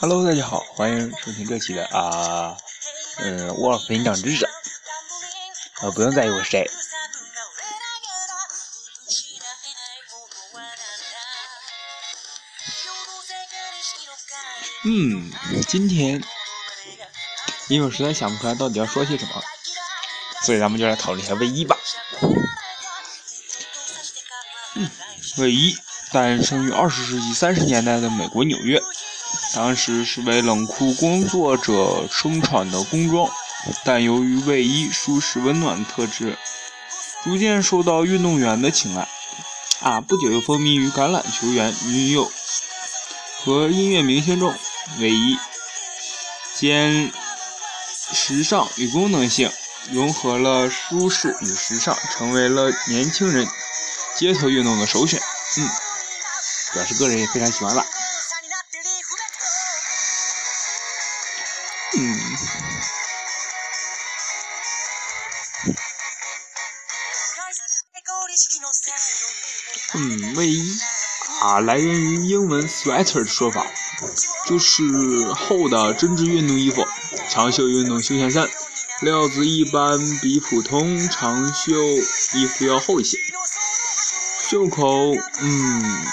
Hello，大家好，欢迎收听这期的啊，嗯，我分享知识，呃，不用在意我是谁。嗯，今天因为我实在想不出来到底要说些什么，所以咱们就来讨论一下卫衣吧。嗯，卫衣诞生于二十世纪三十年代的美国纽约，当时是为冷库工作者生产的工装，但由于卫衣舒适温暖的特质，逐渐受到运动员的青睐。啊，不久又风靡于橄榄球员、女友和音乐明星中。卫衣兼时尚与功能性，融合了舒适与时尚，成为了年轻人街头运动的首选。嗯，表示个人也非常喜欢吧。卫衣啊，来源于英文 sweater 的说法。就是厚的针织运动衣服，长袖运动休闲衫，料子一般比普通长袖衣服要厚一些，袖口嗯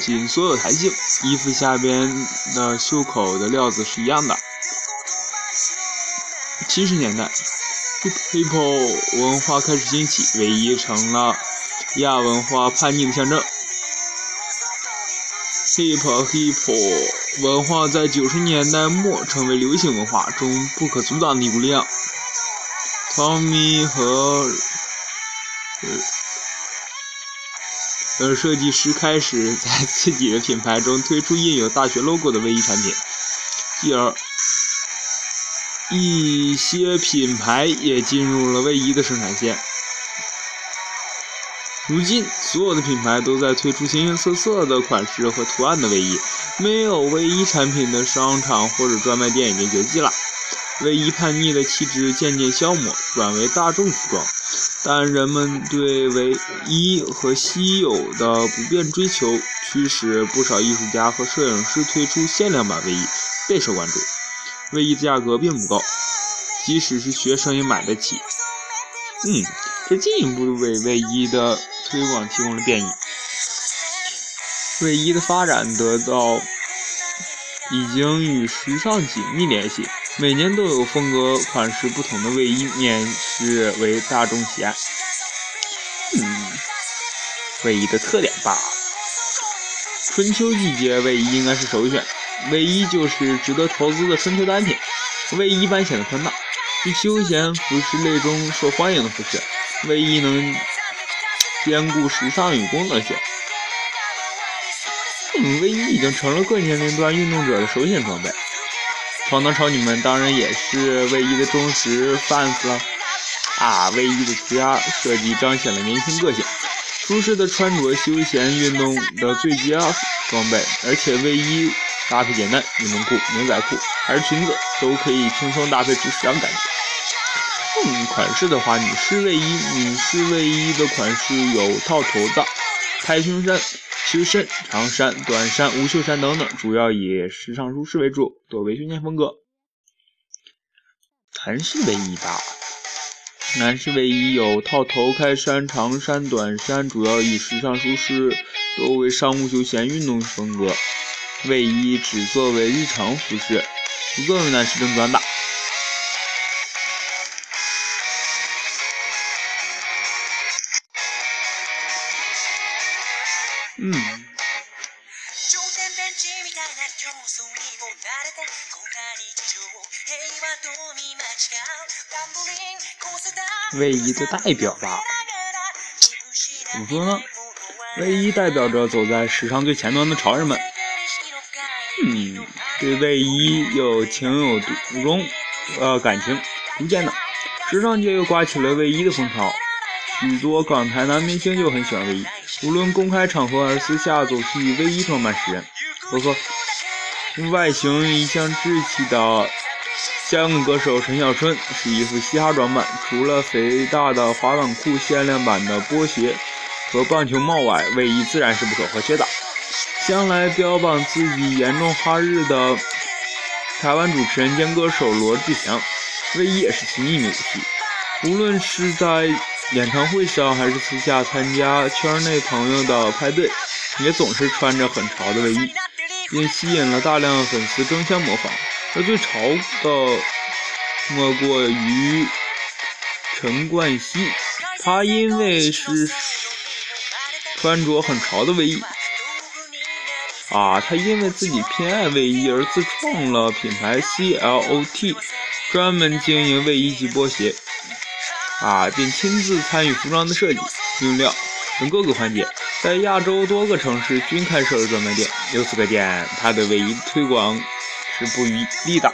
紧缩有弹性，衣服下边的袖口的料子是一样的。七十年代，hip-hop 文化开始兴起，卫衣成了亚文化叛逆的象征。hip hop 文化在九十年代末成为流行文化中不可阻挡的一股力量。Tommy 和呃设计师开始在自己的品牌中推出印有大学 logo 的卫衣产品，继而一些品牌也进入了卫衣的生产线。如今，所有的品牌都在推出形形色色的款式和图案的卫衣，没有卫衣产品的商场或者专卖店已经绝迹了。卫衣叛逆的气质渐渐消磨，转为大众服装，但人们对卫衣和稀有的不变追求，驱使不少艺术家和摄影师推出限量版卫衣，备受关注。卫衣的价格并不高，即使是学生也买得起。嗯，这进一步为卫衣的。推广提供了便利，卫衣的发展得到已经与时尚紧密联系，每年都有风格款式不同的卫衣面世为大众喜爱。嗯，卫衣的特点吧，春秋季节卫衣应该是首选，卫衣就是值得投资的春秋单品。卫衣一般显得宽大，是休闲服饰类中受欢迎的服饰。卫衣能。兼顾时尚与功能性，嗯，卫衣已经成了各年龄段运动者的首选装备。超男超女们当然也是卫衣的忠实 fans 了。啊，卫衣的涂鸦设计彰显了年轻个性，舒适的穿着，休闲运动的最佳装备。而且卫衣搭配简单，运动裤、牛仔裤还是裙子都可以轻松搭配出时尚感觉。款式的话，女士卫衣，女士卫衣的款式有套头的、开胸衫、修身、长衫、短衫、无袖衫等等，主要以时尚舒适为主，多为休闲风格。男士卫衣吧，男士卫衣有套头、开衫、长衫、短衫，主要以时尚舒适，多为商务休闲运动风格。卫衣只作为日常服饰，不作为男士正装的。嗯。卫衣的代表吧？怎么说呢？卫衣代表着走在时尚最前端的潮人们。嗯，对卫衣有情有独钟，呃，感情。逐渐的，时尚界又刮起了卫衣的风潮，许多港台男明星就很喜欢卫衣。无论公开场合还是私下，总是以卫衣装扮示人。呵呵，外形一向稚气的香港歌手陈小春是一副嘻哈装扮，除了肥大的滑板裤、限量版的波鞋和棒球帽外，卫衣自然是不可或缺的。向来标榜自己严重哈日的台湾主持人兼歌手罗志祥，卫衣也是其秘密武器。无论是在演唱会上，还是私下参加圈内朋友的派对，也总是穿着很潮的卫衣，并吸引了大量粉丝争相模仿。而最潮的莫过于陈冠希，他因为是穿着很潮的卫衣。啊，他因为自己偏爱卫衣而自创了品牌 CLOT，专门经营卫衣及波鞋。啊，并亲自参与服装的设计、用料等各个环节，在亚洲多个城市均开设了专卖店。由此可见，他的唯一推广是不遗力的。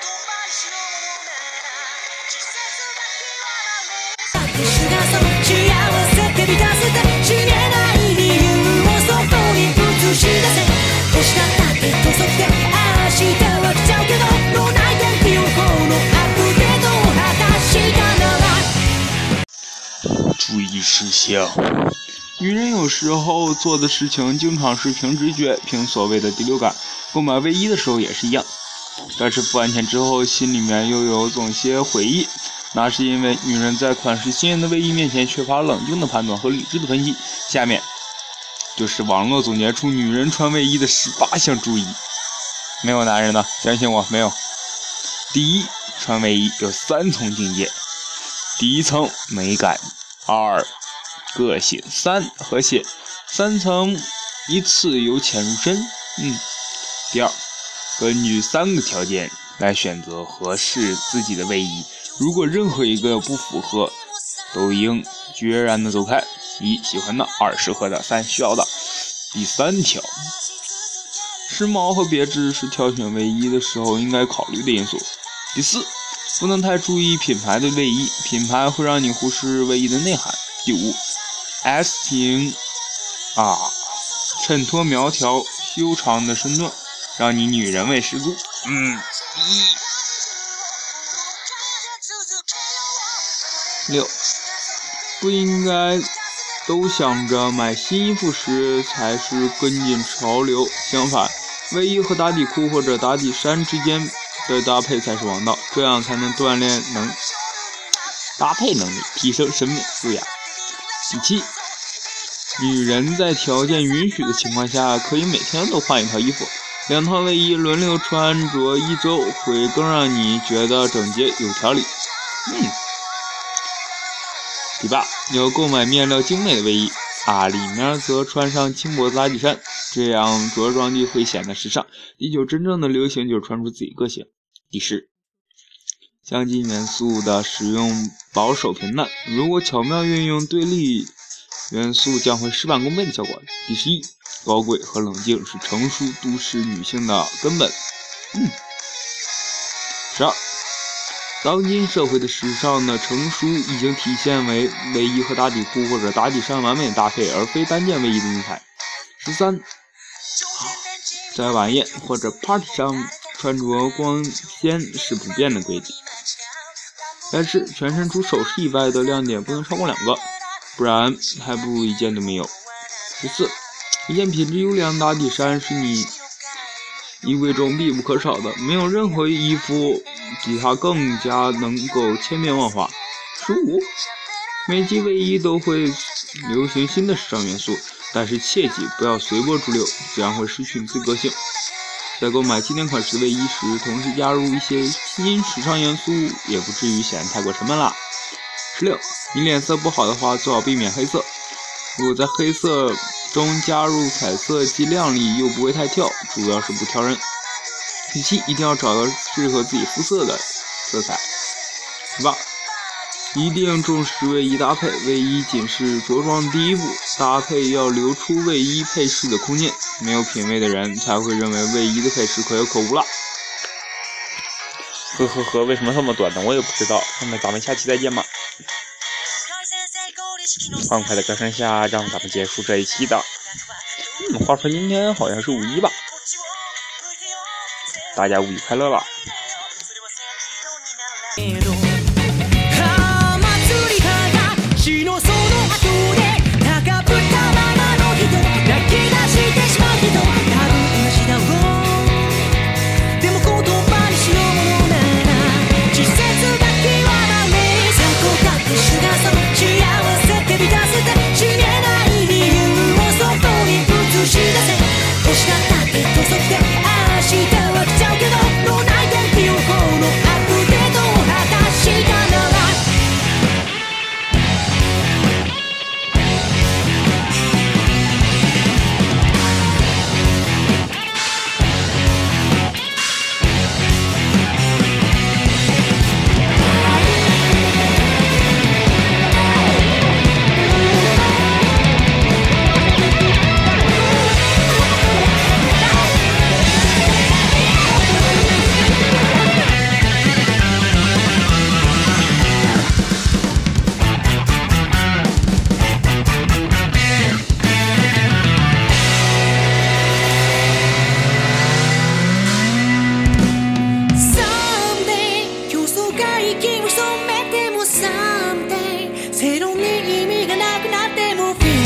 注意事项：女人有时候做的事情经常是凭直觉、凭所谓的第六感。购买卫衣的时候也是一样，但是付完钱之后，心里面又有总些回忆，那是因为女人在款式鲜艳的卫衣面前缺乏冷静的判断和理智的分析。下面就是网络总结出女人穿卫衣的十八项注意。没有男人的，相信我，没有。第一，穿卫衣有三重境界，第一层美感。二，个性；三，和谐。三层依次由浅入深。嗯。第二，根据三个条件来选择合适自己的卫衣。如果任何一个不符合，都应决然的走开。一，喜欢的；二，适合的；三，需要的。第三条，时髦和别致是挑选卫衣的时候应该考虑的因素。第四。不能太注意品牌的卫衣，品牌会让你忽视卫衣的内涵。第五，S 型啊，衬托苗条修长的身段，让你女人味十足。嗯，一六，不应该都想着买新衣服时才是跟进潮流，相反，卫衣和打底裤或者打底衫之间。的搭配才是王道，这样才能锻炼能搭配能力，提升审美素养。第七，女人在条件允许的情况下，可以每天都换一套衣服，两套卫衣轮流穿着一周，会更让你觉得整洁有条理。嗯。第八，要购买面料精美的卫衣啊，里面则穿上轻薄的打底衫，这样着装就会显得时尚。第九，真正的流行就是穿出自己个性。第十，镶金元素的使用保守平淡，如果巧妙运用对立元素，将会事半功倍的效果。第十一，高贵和冷静是成熟都市女性的根本。嗯。十二，当今社会的时尚的成熟已经体现为卫衣和打底裤或者打底衫完美的搭配，而非单件卫衣的女孩。十三，在晚宴或者 party 上。穿着光鲜是不变的规矩，但是全身除首饰以外的亮点不能超过两个，不然还不如一件都没有。第四，一件品质优良打底衫是你衣柜中必不可少的，没有任何衣服比它更加能够千变万化。十五，每季卫衣都会流行新的时尚元素，但是切记不要随波逐流，这样会失去你自个性。在购买经典款式的卫衣时，同时加入一些新时尚元素，也不至于显得太过沉闷啦。十六，你脸色不好的话，最好避免黑色。如果在黑色中加入彩色，既亮丽又不会太跳，主要是不挑人。第七，一定要找到适合自己肤色的色彩。十八。一定重视卫衣搭配，卫衣仅是着装第一步，搭配要留出卫衣配饰的空间。没有品味的人才会认为卫衣的配饰可有可无了。呵呵呵，为什么这么短呢？我也不知道。那么咱们下期再见吧。欢快的歌声下，让咱们结束这一期的。嗯，话说今天好像是五一吧？大家五一快乐了！feel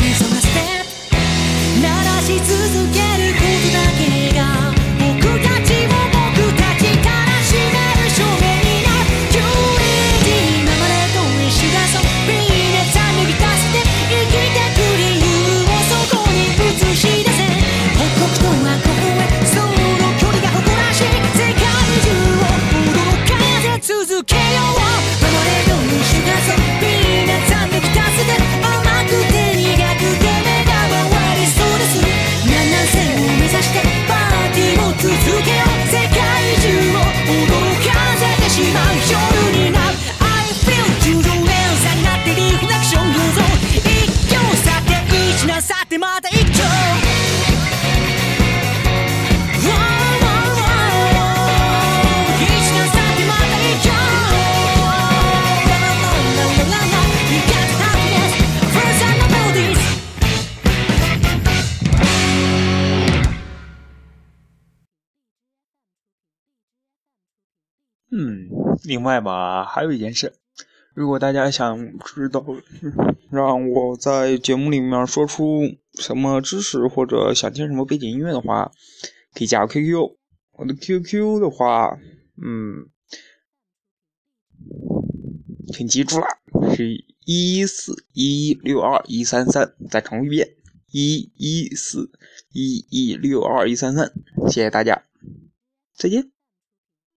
另外吧，还有一件事，如果大家想知道让我在节目里面说出什么知识，或者想听什么背景音乐的话，可以加我 QQ。我的 QQ 的话，嗯，请记住啦，是一四一六二一三三。再重复一遍，一一四一一六二一三三。谢谢大家，再见。